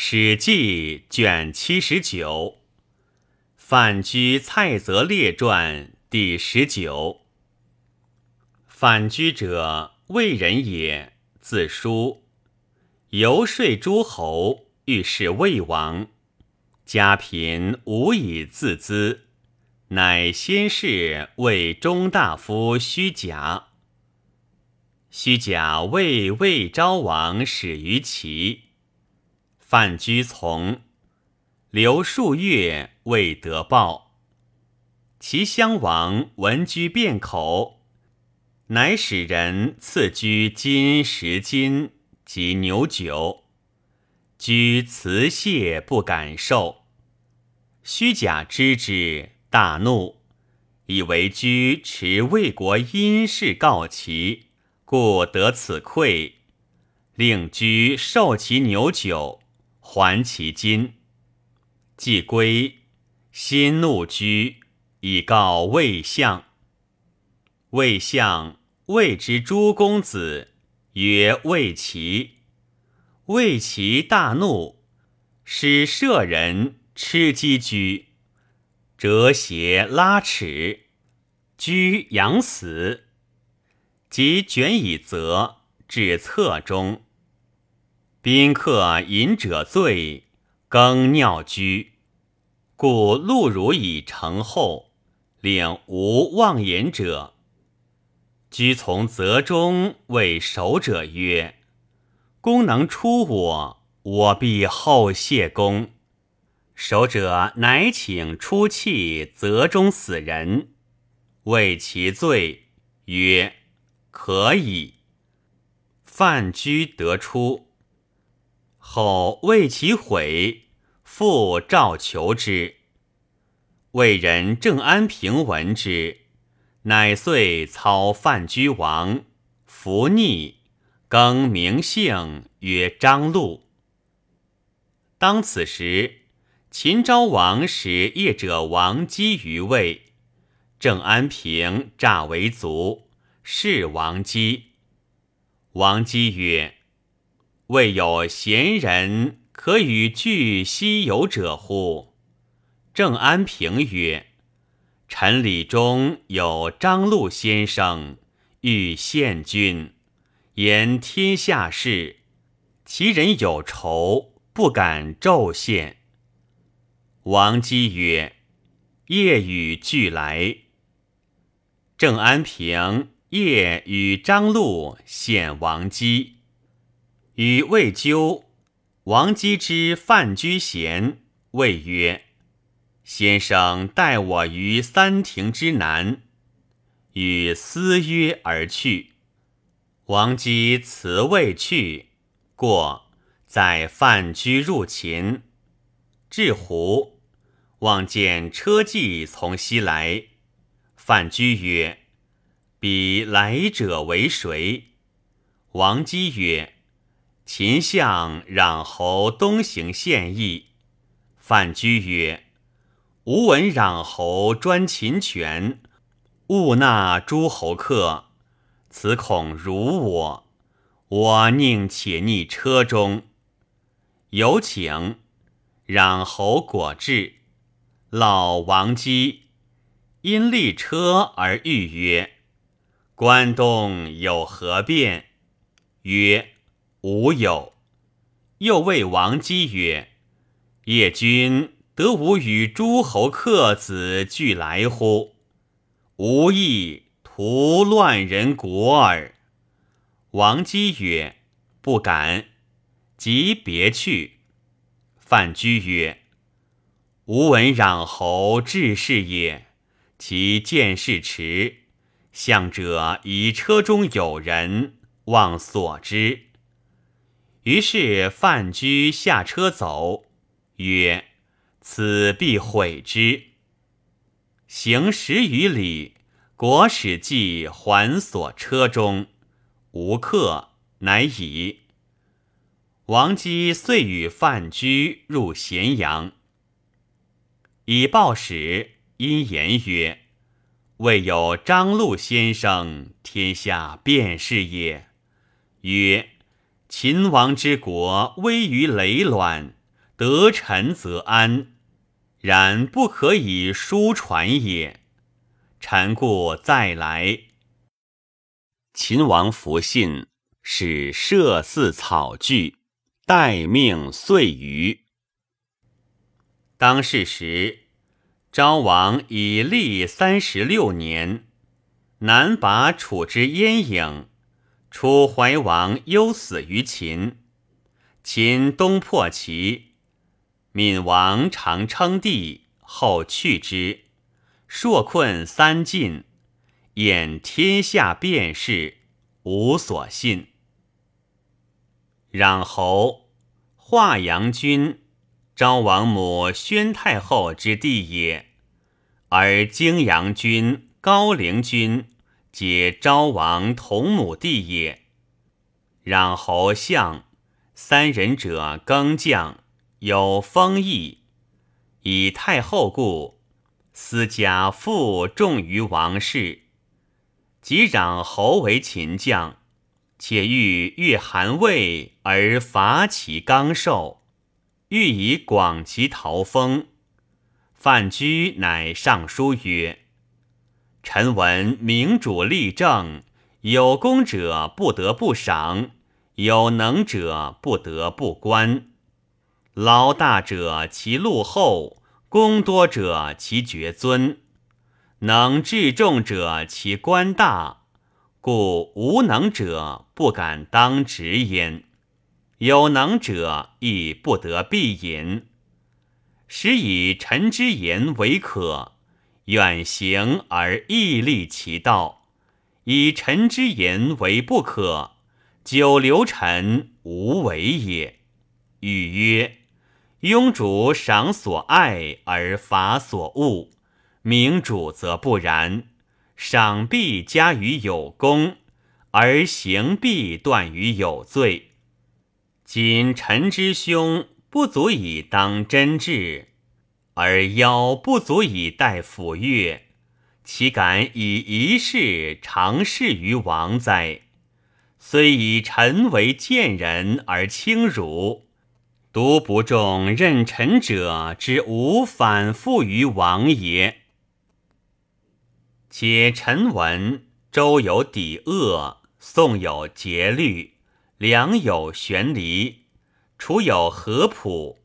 史记》卷七十九，范雎《蔡泽列传》第十九。范雎者，魏人也，字叔，游说诸侯，欲事魏王。家贫，无以自资，乃先是为中大夫虚假。虚假为魏昭王始于齐。范雎从，留数月未得报。齐襄王闻雎辩口，乃使人赐雎金十斤及牛酒。雎辞谢不敢受。虚假知之，大怒，以为雎持魏国阴事告齐，故得此馈，令雎受其牛酒。还其金，既归，心怒居，以告魏相。魏相谓之诸公子，曰魏齐。魏齐大怒，使舍人吃鸡居，折鞋拉齿，居阳死，即卷以责，至侧中。宾客饮者醉，更尿居，故陆汝以成后，令无妄言者。居从泽中谓守者曰：“公能出我，我必后谢公。”守者乃请出气泽中死人，谓其罪，曰：“可以。”范雎得出。后为其悔，复召求之。魏人郑安平闻之，乃遂操范雎王，伏逆，更名姓曰张禄。当此时，秦昭王使业者王姬于魏，郑安平诈为卒，是王姬。王姬曰。未有贤人可与俱西游者乎？郑安平曰：“臣礼中有张禄先生，欲献君，言天下事，其人有仇，不敢骤献。”王姬曰：“夜与俱来。”郑安平夜与张禄献王姬。与魏咎，王姬之范雎贤，谓曰：“先生待我于三庭之南。”与私约而去。王姬辞未去，过在范雎入秦，至胡，望见车骑从西来。范雎曰：“彼来者为谁？”王姬曰：秦相攘侯东行献议，范雎曰：“吾闻攘侯专秦权，勿纳诸侯客，此恐辱我。我宁且逆车中。”有请，攘侯果至，老王姬因立车而欲曰：“关东有何变？”曰。吾有，又谓王姬曰：“叶君得吾与诸侯客子俱来乎？无意图乱人国耳。”王姬曰：“不敢。”即别去。范雎曰：“吾闻攘侯志士也，其见事迟，向者以车中有人，望所之。”于是范雎下车走，曰：“此必毁之。”行十余里，国使既还所车中，无客，乃已。王姬遂与范雎入咸阳，以报使，因言曰：“未有张禄先生，天下便是也。”曰。秦王之国危于累卵，得臣则安，然不可以书传也。臣故再来。”秦王弗信，使设祀草具，待命遂余。当世时，昭王已历三十六年，南拔楚之烟影，楚怀王忧死于秦。秦东破齐，闵王常称帝，后去之，朔困三晋，掩天下变事，无所信。攘侯华阳君。昭王母宣太后之弟也，而泾阳君、高陵君皆昭王同母弟也。攘侯相三人者更将，有封邑，以太后故，私家负重于王室。即攘侯为秦将，且欲越韩魏而伐其刚寿。欲以广其陶封，范雎乃上书曰：“臣闻明主立政，有功者不得不赏，有能者不得不观。劳大者其禄厚，功多者其爵尊，能治众者其官大，故无能者不敢当直焉。”有能者亦不得必隐，使以臣之言为可，远行而毅立其道；以臣之言为不可，久留臣无为也。语曰：庸主赏所爱而罚所恶，明主则不然，赏必加于有功，而刑必断于有罪。今臣之兄不足以当真治，而妖不足以待抚乐，岂敢以一事长事于王哉？虽以臣为贱人而轻辱，独不重任臣者之无反复于王也。且臣闻周有抵恶，宋有节律。良有玄离，楚有合朴，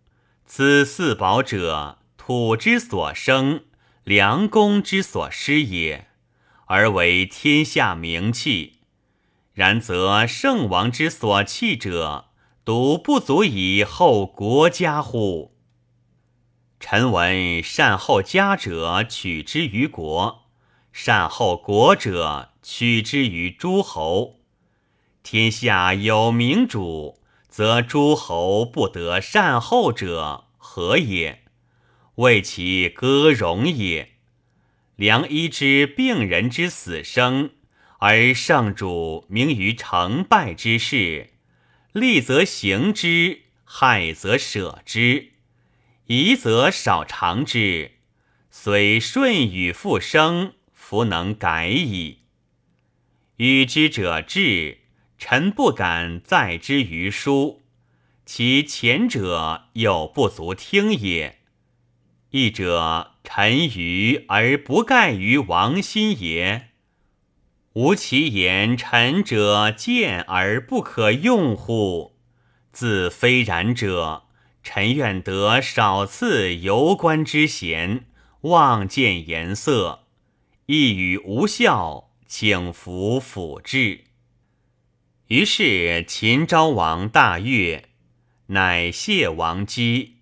此四宝者，土之所生，良公之所失也，而为天下名器。然则圣王之所弃者，独不足以后国家乎？臣闻善后家者，取之于国；善后国者，取之于诸侯。天下有明主，则诸侯不得善后者何也？为其歌荣也。良医之病人之死生，而圣主明于成败之事，利则行之，害则舍之，宜则少尝之。虽顺与复生，弗能改矣。与之者智。臣不敢载之于书，其前者有不足听也。义者臣愚而不盖于王心也。吾其言臣者见而不可用乎？自非然者，臣愿得少次游观之闲，望见颜色，一语无效，请服辅治。于是秦昭王大悦，乃谢王姬，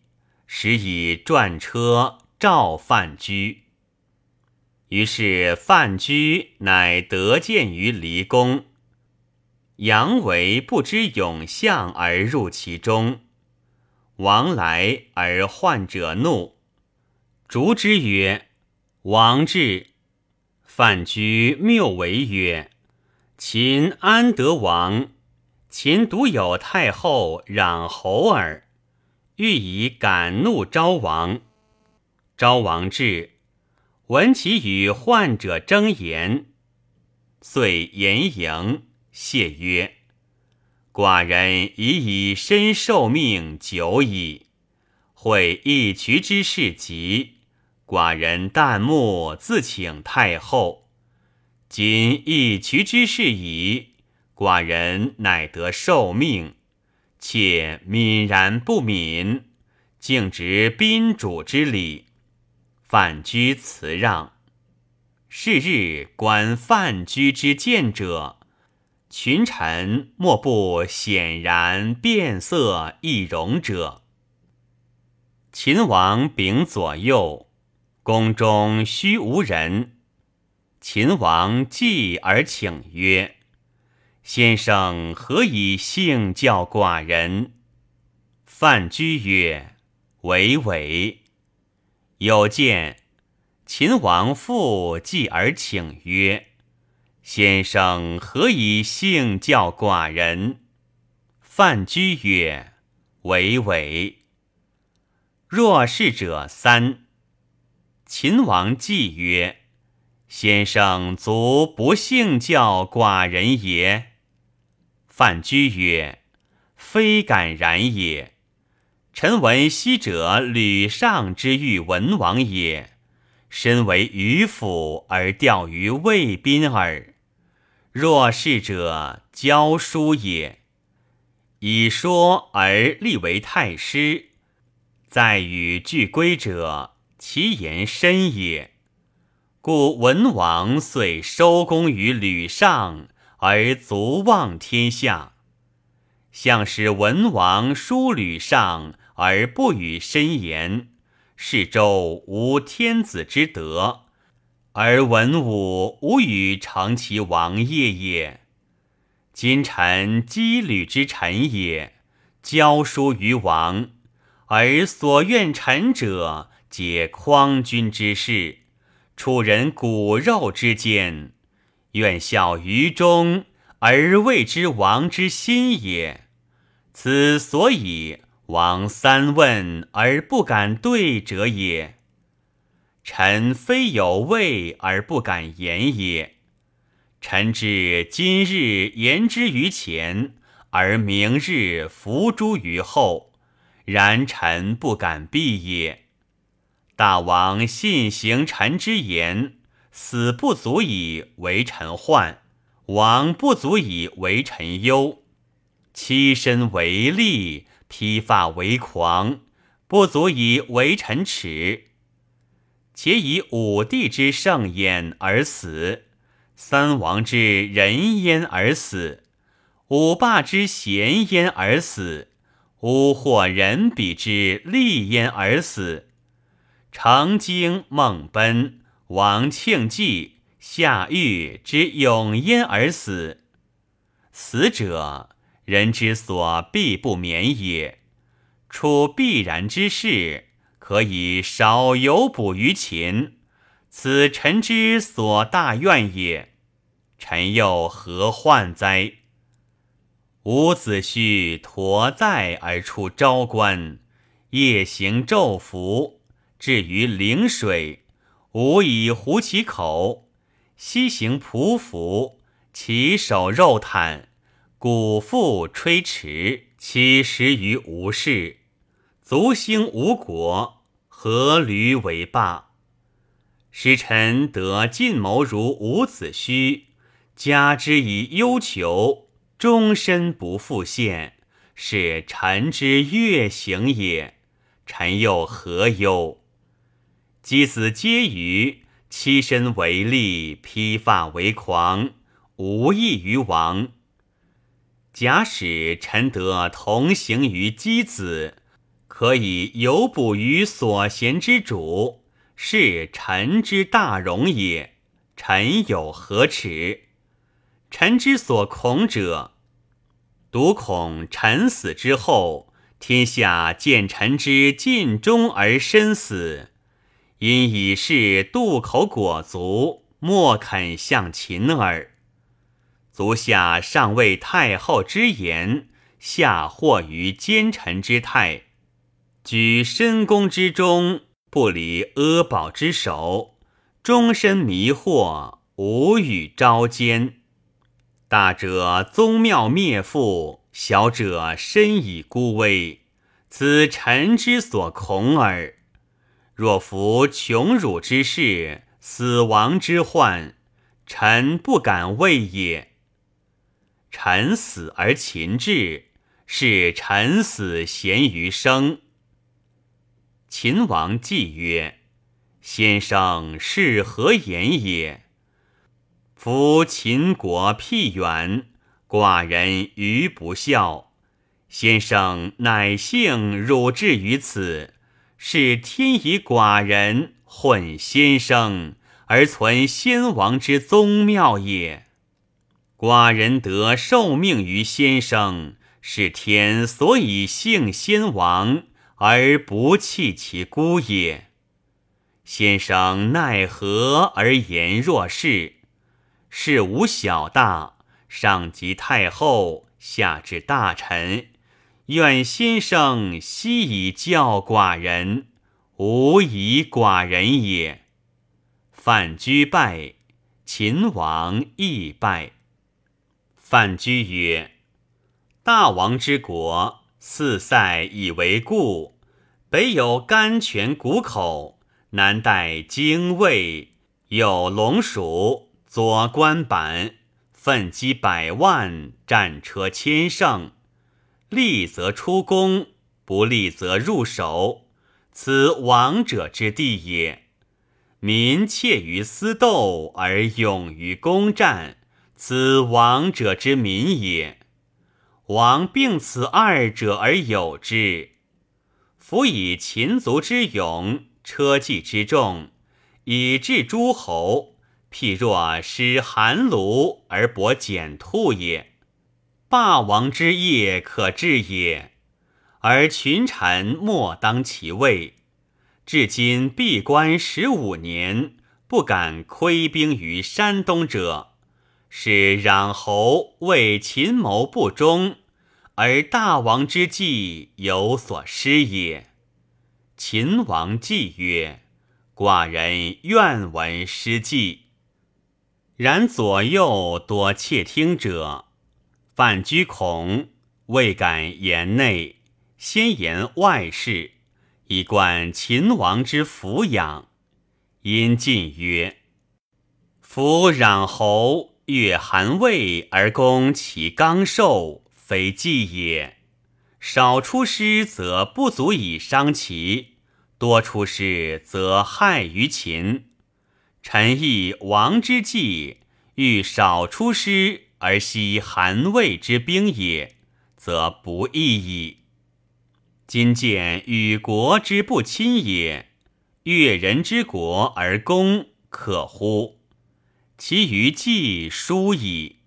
使以转车召范雎。于是范雎乃得见于离宫。杨为不知永相而入其中，王来而患者怒，逐之曰：“王至。”范雎谬为曰。秦安得王？秦独有太后攘侯耳。欲以敢怒昭王。昭王至，闻其与患者争言，遂言迎，谢曰：“寡人已以身受命久矣，会一渠之事急，寡人旦暮自请太后。今一渠之事矣，寡人乃得受命，且泯然不敏，竟执宾主之礼，范居辞让。是日观范居之见者，群臣莫不显然变色易容者。秦王秉左右，宫中须无人。秦王继而请曰：“先生何以幸教寡人？”范雎曰：“伟伟。”有见。秦王复继而请曰：“先生何以幸教寡人？”范雎曰：“伟伟。”若是者三。秦王继曰：“先生足不幸教寡人也。”范雎曰：“非敢然也。臣闻昔者吕尚之遇文王也。”身为渔夫而钓于魏宾耳。若是者教书也。以说而立为太师，在与俱归者，其言深也。故文王遂收功于吕尚，而足望天下。向使文王书吕尚，而不与深言。是周无天子之德，而文武无与成其王业也。今臣羁旅之臣也，教书于王，而所愿臣者，皆匡君之事，处人骨肉之间，愿效于中，而谓之王之心也。此所以。王三问而不敢对者也。臣非有位而不敢言也。臣知今日言之于前，而明日伏诛于后，然臣不敢避也。大王信行臣之言，死不足以为臣患，亡不足以为臣忧，妻身为利。披发为狂，不足以为臣耻；且以武帝之盛焉而死，三王之人焉而死，五霸之贤焉而死，五或人比之利焉而死，成经孟奔、王庆忌、夏玉之永焉而死。死者。人之所必不免也，处必然之事，可以少有补于秦。此臣之所大愿也。臣又何患哉？伍子胥驮载而出昭关，夜行昼伏，至于陵水，吾以糊其口；西行匍匐，其手肉袒。鼓腹吹驰，其食于无事；足兴吴国，何驴为霸？使臣得进谋如伍子胥，加之以忧求，终身不复现，是臣之月行也。臣又何忧？箕子皆于，欺身为利，披发为狂，无益于王。假使臣得同行于箕子，可以有补于所贤之主，是臣之大荣也。臣有何耻？臣之所恐者，独恐臣死之后，天下见臣之尽忠而身死，因以是渡口果足，莫肯向秦耳。足下上谓太后之言，下惑于奸臣之态，举深宫之中，不离阿宝之手，终身迷惑，无与招奸。大者宗庙灭父，小者身以孤危，此臣之所恐耳。若服穷辱之事，死亡之患，臣不敢畏也。臣死而秦至，是臣死贤于生。秦王既曰：“先生是何言也？夫秦国僻远，寡人愚不孝。”先生乃幸汝至于此，是天以寡人混先生，而存先王之宗庙也。寡人得受命于先生，是天所以幸先王，而不弃其孤也。先生奈何而言若是？事无小大，上及太后，下至大臣。愿先生悉以教寡人，无以寡人也。范雎拜，秦王亦拜。范雎曰：“大王之国，四塞以为固，北有甘泉谷口，南带荆渭，有龙蜀，左关板，奋击百万，战车千乘。”利则出宫，不利则入守，此王者之地也。民怯于私斗而勇于攻战，此王者之民也。王并此二者而有之。夫以秦族之勇，车骑之众，以治诸侯，譬若失寒炉而博简兔也。霸王之业可治也，而群臣莫当其位。至今闭关十五年，不敢窥兵于山东者，是攘侯为秦谋不忠，而大王之计有所失也。秦王既曰：“寡人愿闻失计。”然左右多窃听者。范雎恐，未敢言内，先言外事，以观秦王之抚养。因进曰：“夫攘侯越韩魏而攻其刚寿，非计也。少出师则不足以伤其，多出师则害于秦。臣亦王之计，欲少出师。”而惜韩魏之兵也，则不义矣。今见与国之不亲也，越人之国而攻，可乎？其余计疏矣。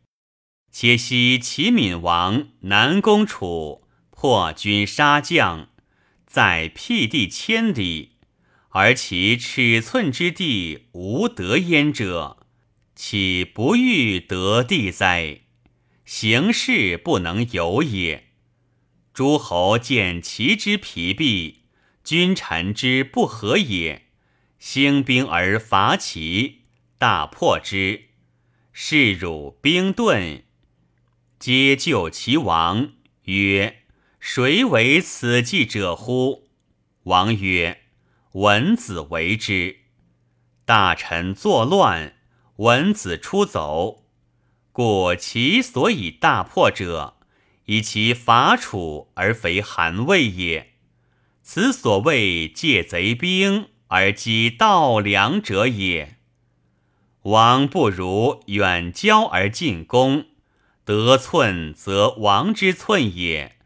且惜齐闵王南攻楚，破军杀将，在辟地千里，而其尺寸之地无得焉者。岂不欲得地哉？行事不能有也。诸侯见其之疲弊，君臣之不和也。兴兵而伐齐，大破之，士辱兵钝，皆救其王。曰：谁为此计者乎？王曰：文子为之。大臣作乱。文子出走，故其所以大破者，以其伐楚而肥韩魏也。此所谓借贼兵而击盗粮者也。王不如远交而进攻，得寸则王之寸也，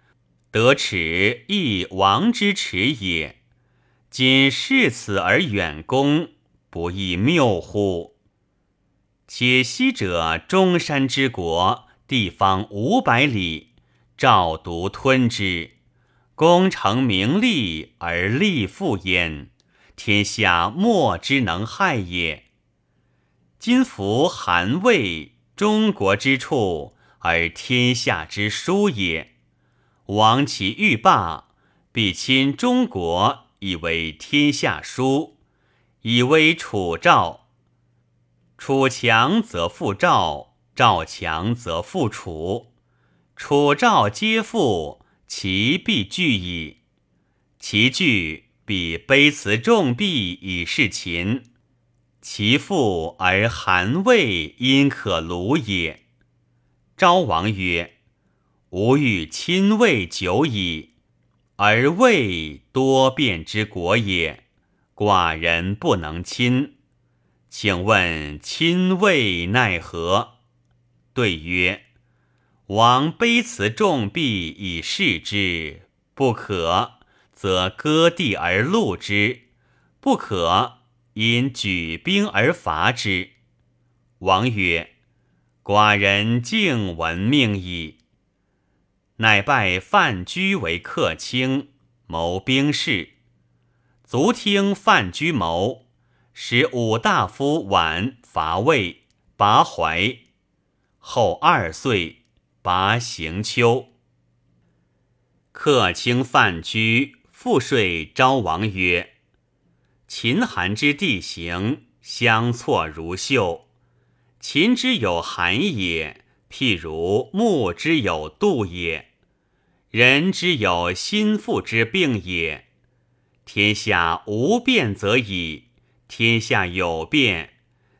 得尺亦王之尺也。今视此而远攻，不亦谬乎？且西者中山之国，地方五百里，赵独吞之，功成名利而利富焉，天下莫之能害也。今服韩魏，中国之处而天下之殊也。王其欲霸，必亲中国以为天下殊，以为楚赵。楚强则复赵，赵强则复楚，楚赵皆复，其必惧矣。其句比卑辞重币以示秦，其父而韩魏因可虏也。昭王曰：“吾欲亲魏久矣，而魏多变之国也，寡人不能亲。请问亲魏奈何？”对曰：“王卑辞重币以示之，不可，则割地而戮之；不可，因举兵而伐之。”王曰：“寡人敬闻命矣。”乃拜范雎为客卿，谋兵事。卒听范雎谋，使武大夫绾伐魏，拔淮。后二岁，拔行丘。客卿范雎复说昭王曰：“秦韩之地形，相错如绣。秦之有韩也，譬如木之有杜也；人之有心腹之病也。天下无变则已，天下有变，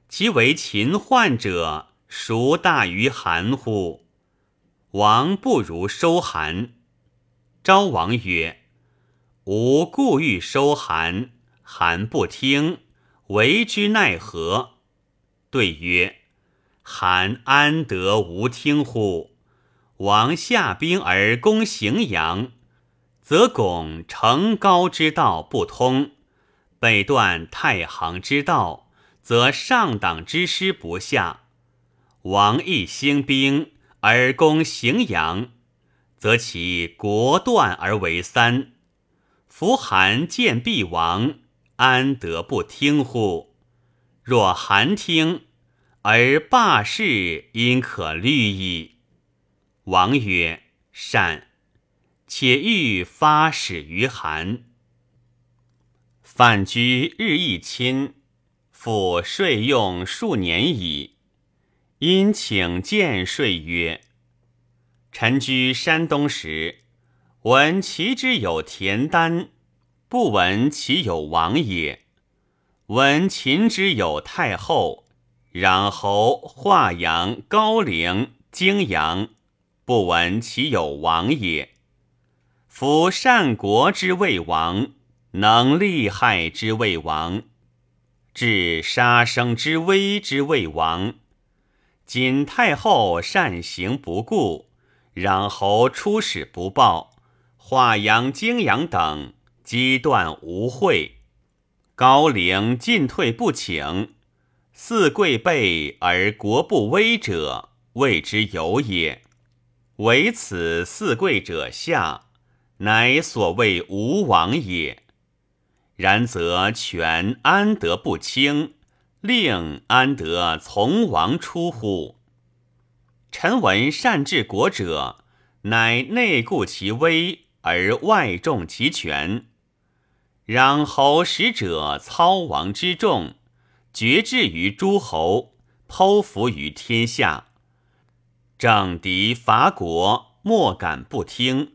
其为秦患者。”孰大于韩乎？王不如收韩。昭王曰：“吾故欲收韩，韩不听，为之奈何？”对曰：“韩安得无听乎？王下兵而攻荥阳，则拱成高之道不通；北断太行之道，则上党之师不下。”王亦兴兵而攻荥阳，则其国断而为三。夫韩见必亡，安得不听乎？若韩听，而罢事，因可虑矣。王曰：“善。”且欲发使于韩。范雎日益亲，复税用数年矣。因请见税曰：“臣居山东时，闻其之有田丹，不闻其有王也；闻秦之有太后、穰侯、华阳、高陵、泾阳，不闻其有王也。夫善国之魏王，能利害之魏王，治杀生之危之魏王。”今太后善行不顾，穰侯出使不报，华阳、泾阳等击断无会，高陵进退不请，四贵备而国不危者，谓之有也。唯此四贵者下，乃所谓吴王也。然则权安得不轻？令安得从王出乎？臣闻善治国者，乃内固其威而外重其权。攘侯使者操王之众，决志于诸侯，剖腹于天下。政敌伐国，莫敢不听；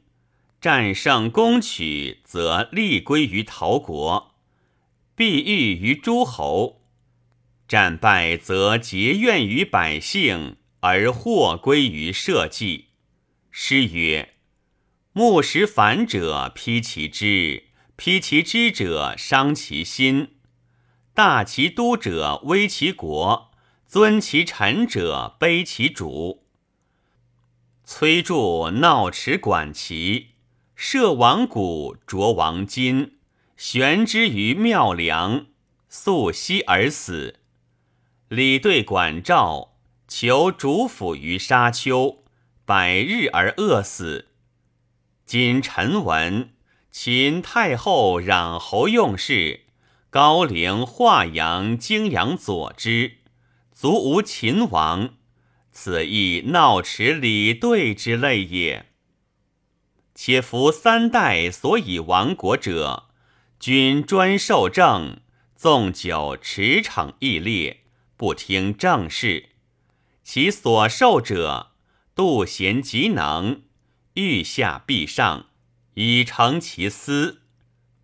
战胜攻取，则利归于陶国，必欲于诸侯。战败则结怨于百姓，而祸归于社稷。诗曰：“木石反者披其枝，披其枝者伤其心。大其都者危其国，尊其臣者卑其主。崔杼闹池管齐，设王鼓，着王金，悬之于庙梁，素息而死。”李对管赵，求主辅于沙丘，百日而饿死。今臣闻秦太后、穰侯用事，高陵、华阳、泾阳佐之，足无秦王。此亦闹池李对之类也。且夫三代所以亡国者，君专受政，纵酒驰骋义烈。不听政事，其所受者妒贤嫉能，欲下必上，以成其私。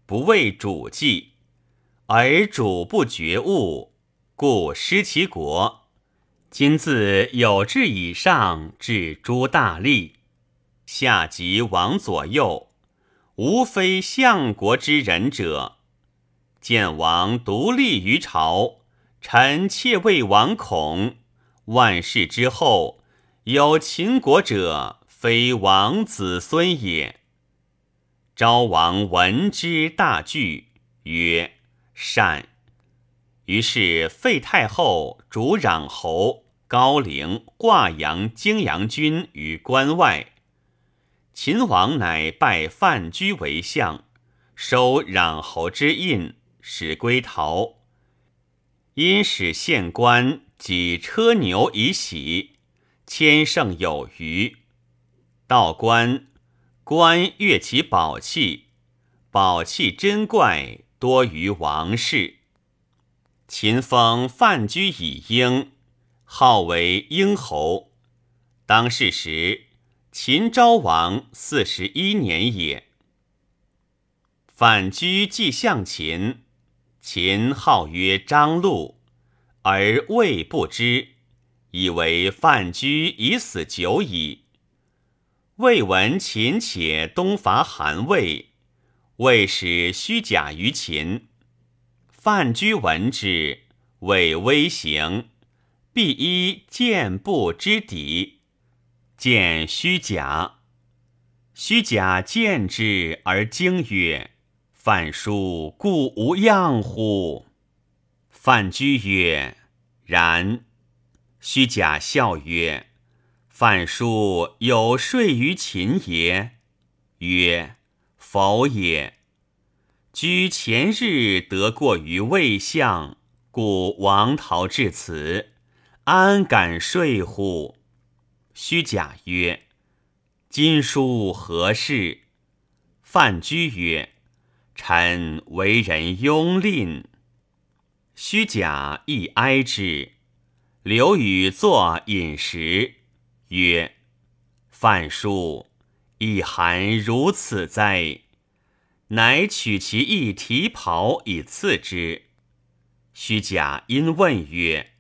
不为主计，而主不觉悟，故失其国。今自有志以上至诸大利，下及王左右，无非相国之人者。见王独立于朝，臣妾为王恐。万世之后，有秦国者，非王子孙也。昭王闻之大惧，曰：“善。”于是废太后，主攘侯高陵、挂阳、泾阳君于关外。秦王乃拜范雎为相，收攘侯之印。使归逃，因使县官及车牛以喜，千乘有余。道官，官悦其宝器，宝器珍怪多于王室。秦封范雎以婴，号为婴侯。当世时，秦昭王四十一年也。范雎既向秦。秦号曰张禄，而魏不知，以为范雎已死久矣。魏闻秦且东伐韩魏，魏使虚假于秦。范雎闻之，谓威行，必依剑不之敌，见虚假。虚假见之而惊曰。范叔故无恙乎？范雎曰：“然。”虚假笑曰：“范叔有睡于秦也？”曰：“否也。”居前日得过于魏相，故王逃至此，安敢睡乎？虚假曰：“今书何事？”范雎曰。臣为人庸吝，虚假亦哀之。刘禹作饮食，曰：“范叔亦寒如此哉？”乃取其一提袍以赐之。虚假因问曰：“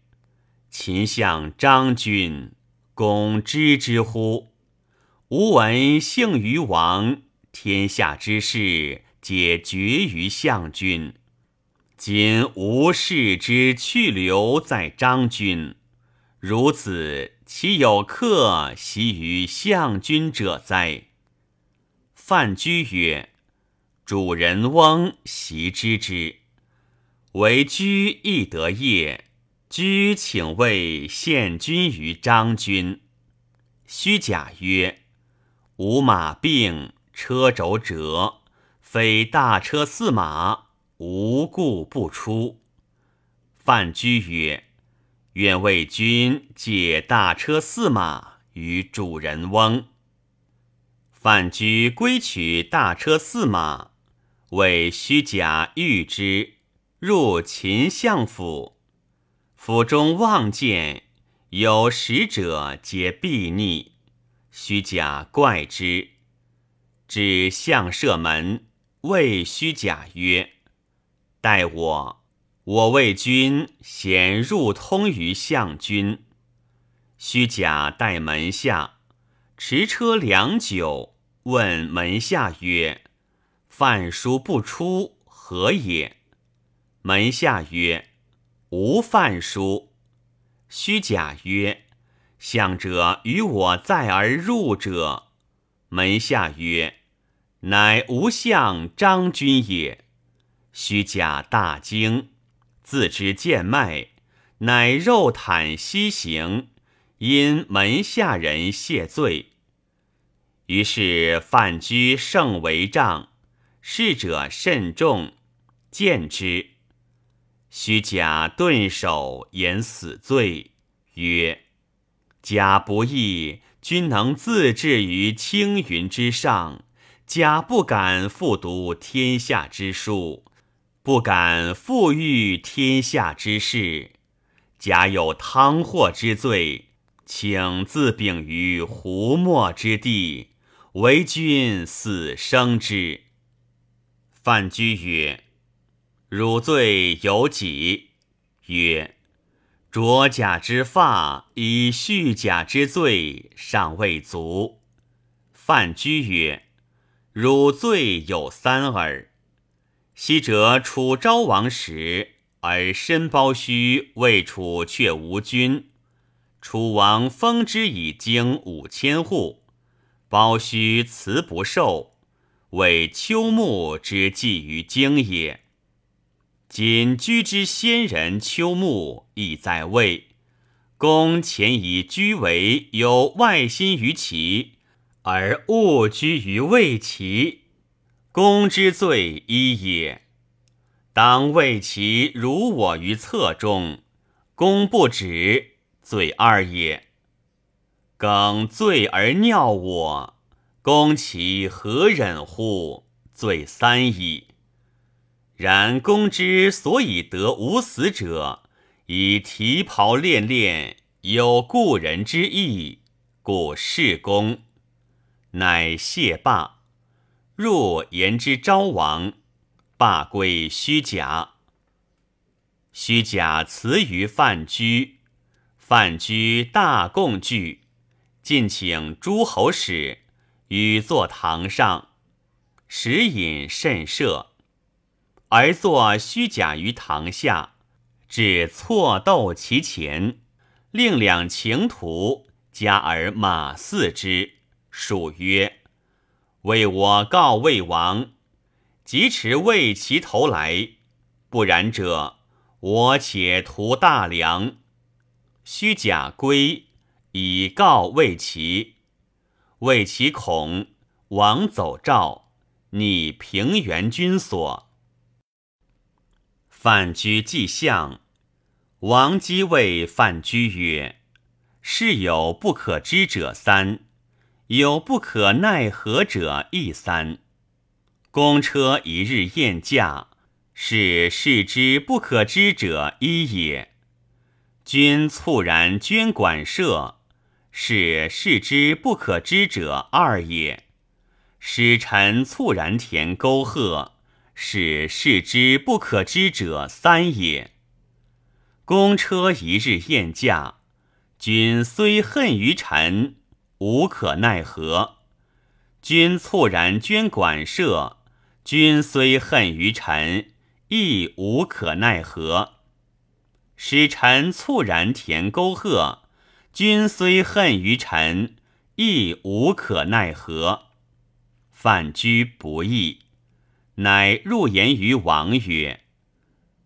秦相张君，公知之乎？吾闻幸于王，天下之事。”皆决于相君，今吾事之去留在张君，如此岂有客袭于相君者哉？范雎曰：“主人翁习之之，为居亦得业。居请为献君于张君。”虚假曰：“吾马病，车轴折。”非大车驷马，无故不出。范雎曰：“愿为君借大车驷马与主人翁。”范雎归取大车驷马，为虚假御之，入秦相府。府中望见有使者，皆避逆。虚假怪之，至相舍门。谓虚假曰：“待我，我为君先入通于相君。”虚假待门下，持车良久，问门下曰：“范书不出，何也？”门下曰：“无范书。”虚假曰：“相者与我在而入者。”门下曰。乃无相张君也，虚假大惊，自知贱卖，乃肉袒西行，因门下人谢罪。于是范雎胜为帐，侍者甚众，见之。虚假顿首言死罪，曰：“假不义，君能自治于青云之上。”假不敢复读天下之书，不敢复遇天下之事。假有汤祸之罪，请自禀于胡墨之地，为君死生之。范雎曰：“汝罪有几？”曰：“着甲之发，以续甲之罪，尚未足。”范雎曰：“汝罪有三耳。昔者楚昭王时，而申包胥为楚却无君，楚王封之以京五千户，包胥辞不受。”为秋木之寄于京也。今居之先人秋木亦在魏，公前以居为有外心于齐，而误居于魏齐，公之罪一也。当魏齐辱我于侧中，公不止，罪二也。耿罪而尿我。公其何忍乎？罪三矣。然公之所以得无死者，以提袍练练，有故人之意，故事公。乃谢罢。入言之昭王，罢归虚假。虚假辞于范雎，范雎大共惧，进请诸侯使。与坐堂上，食饮甚奢，而坐虚假于堂下，至错斗其前，令两情徒加而马四之，属曰：“为我告魏王，即持魏其头来，不然者，我且图大梁。”虚假归，以告魏齐。为其恐，王走赵，拟平原君所。范雎既相，王姬谓范雎曰：“事有不可知者三，有不可奈何者亦三。公车一日宴驾，是事之不可知者一也。君猝然捐管射。”是事之不可知者二也，使臣猝然填沟壑，是事之不可知者三也。公车一日宴驾，君虽恨于臣，无可奈何；君猝然捐管射，君虽恨于臣，亦无可奈何。使臣猝然填沟壑。君虽恨于臣，亦无可奈何。犯雎不义，乃入言于王曰：“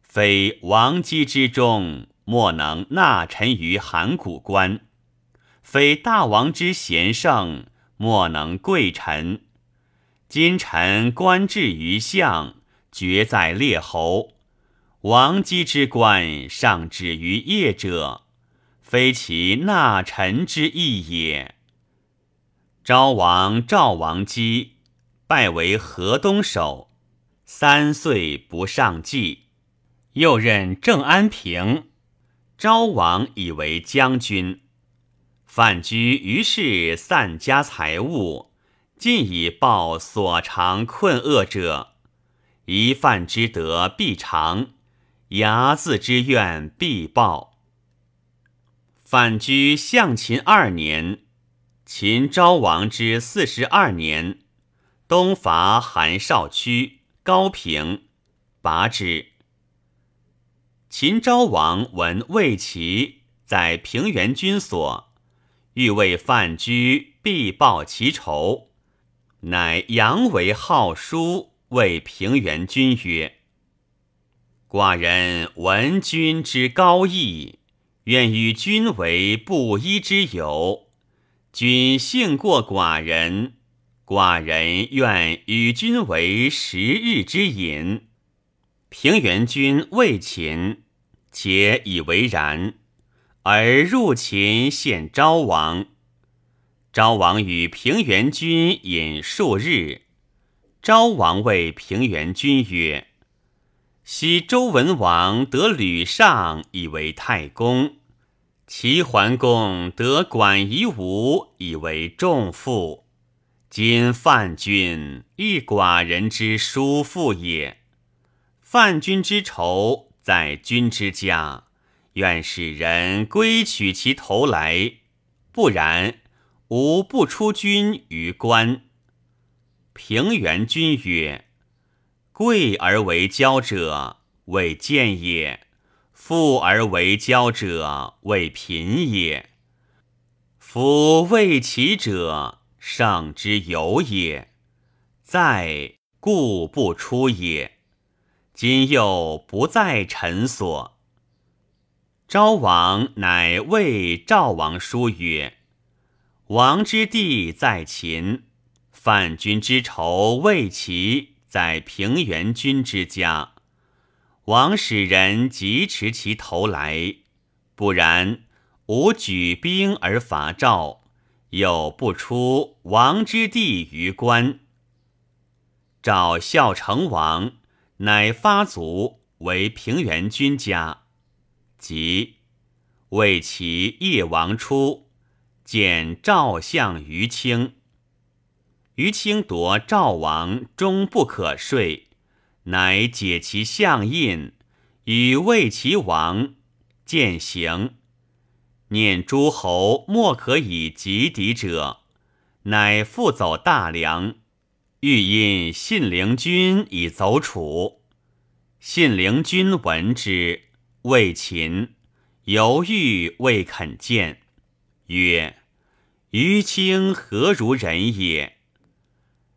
非王姬之中，莫能纳臣于函谷关；非大王之贤圣，莫能贵臣。今臣官至于相，爵在列侯；王姬之官，尚止于业者。”非其纳臣之意也。昭王赵王姬拜为河东守，三岁不上计，又任正安平。昭王以为将军。范雎于是散家财物，尽以报所长困厄者。一饭之德必偿，睚眦之怨必报。反居相秦二年，秦昭王之四十二年，东伐韩少区、高平，拔之。秦昭王闻魏齐在平原君所，欲为范雎必报其仇，乃扬为号书，谓平原君曰：“寡人闻君之高义。”愿与君为布衣之友，君幸过寡人，寡人愿与君为十日之饮。平原君未秦，且以为然，而入秦献昭王。昭王与平原君饮数日，昭王谓平原君曰：昔周文王得吕尚以为太公，齐桓公得管夷吾以为仲父。今范君亦寡人之叔父也。范君之仇在君之家，愿使人归取其头来，不然，吾不出君于官。平原君曰：“贵而为骄者，未见也。”富而为骄者，为贫也。夫为其者，上之有也，在故不出也。今又不在臣所。昭王乃谓赵王书曰：“王之地在秦，范君之仇未齐，在平原君之家。”王使人急持其头来，不然，吾举兵而伐赵，有不出王之地于关。赵孝成王，乃发卒为平原君家，即为其夜王出，见赵相于卿。于卿夺赵王，终不可睡。乃解其相印，与魏齐王践行。念诸侯莫可以及敌者，乃复走大梁，欲因信陵君以走楚。信陵君闻之，谓秦犹豫未肯见，曰：“于卿何如人也？”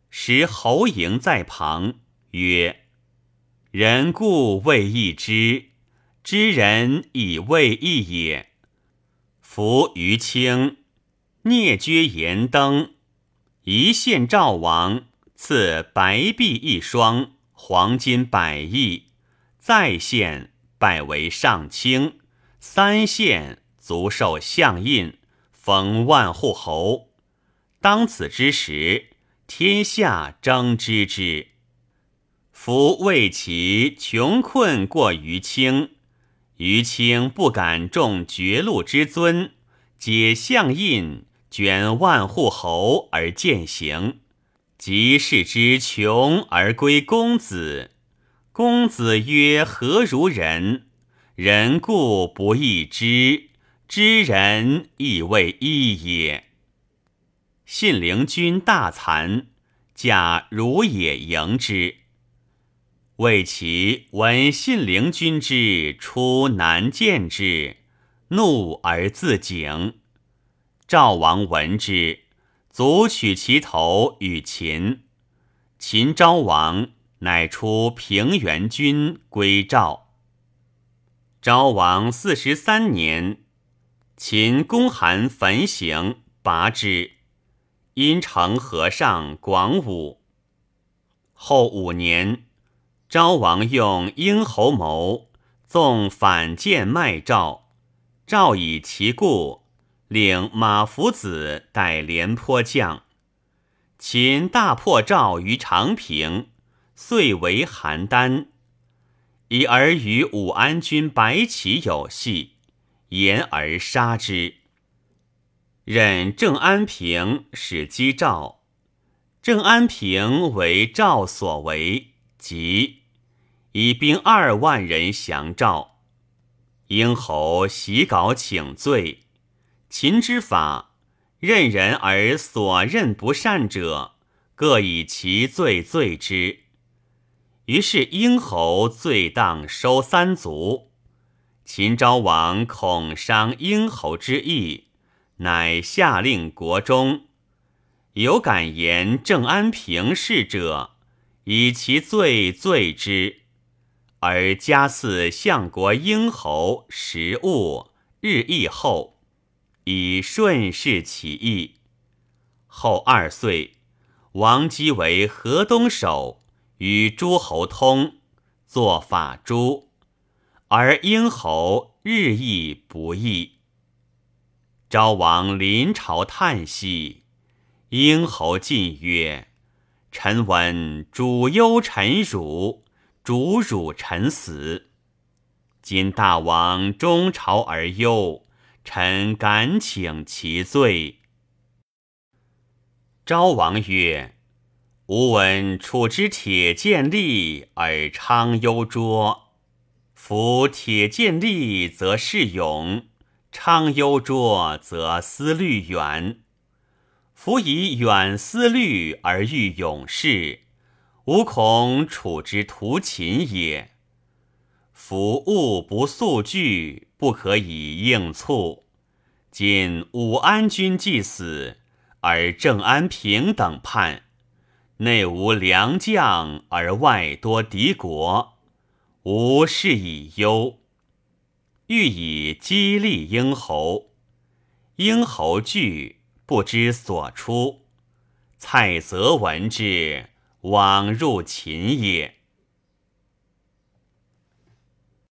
时侯嬴在旁，曰。人故未易之，知人以未易也。夫于卿聂居延登，一献赵王，赐白璧一双，黄金百亿。再献，拜为上卿。三献，足受相印，封万户侯。当此之时，天下争之之。夫为其穷困过于轻，于卿不敢重绝路之尊，解相印，卷万户侯而践行。即视之穷而归公子，公子曰：“何如人？人故不义之，知人亦未义也。”信陵君大惭，假如也迎之。为其闻信陵君之出难见之，怒而自警。赵王闻之，卒取其头与秦。秦昭王乃出平原君归赵。昭王四十三年，秦公韩焚行，拔之。因城和尚广武。后五年。昭王用婴侯谋，纵反间卖赵。赵以其故，领马服子代廉颇将。秦大破赵于长平，遂为邯郸。以而与武安君白起有隙，言而杀之。任郑安平使击赵，郑安平为赵所为。即以兵二万人降赵，殷侯袭稿请罪。秦之法，任人而所任不善者，各以其罪罪之。于是殷侯罪当收三族。秦昭王恐伤殷侯之意，乃下令国中有敢言郑安平事者。以其罪罪之，而加赐相国英侯食物，日益厚，以顺势起义。后二岁，王姬为河东守，与诸侯通，作法诛，而英侯日益不义。昭王临朝叹息，英侯进曰。臣闻主忧臣辱，主辱臣死。今大王中朝而忧，臣敢请其罪。昭王曰：“吾闻楚之铁剑利而昌幽拙，夫铁剑利则事勇，昌幽拙则思虑远。夫以远思虑而欲勇士，吾恐楚之图秦也。夫物不速惧，不可以应促。今武安君既死。”而郑安平等叛，内无良将，而外多敌国，吾事以忧。欲以激励英侯，英侯惧，不知所出。蔡泽闻之，往入秦也。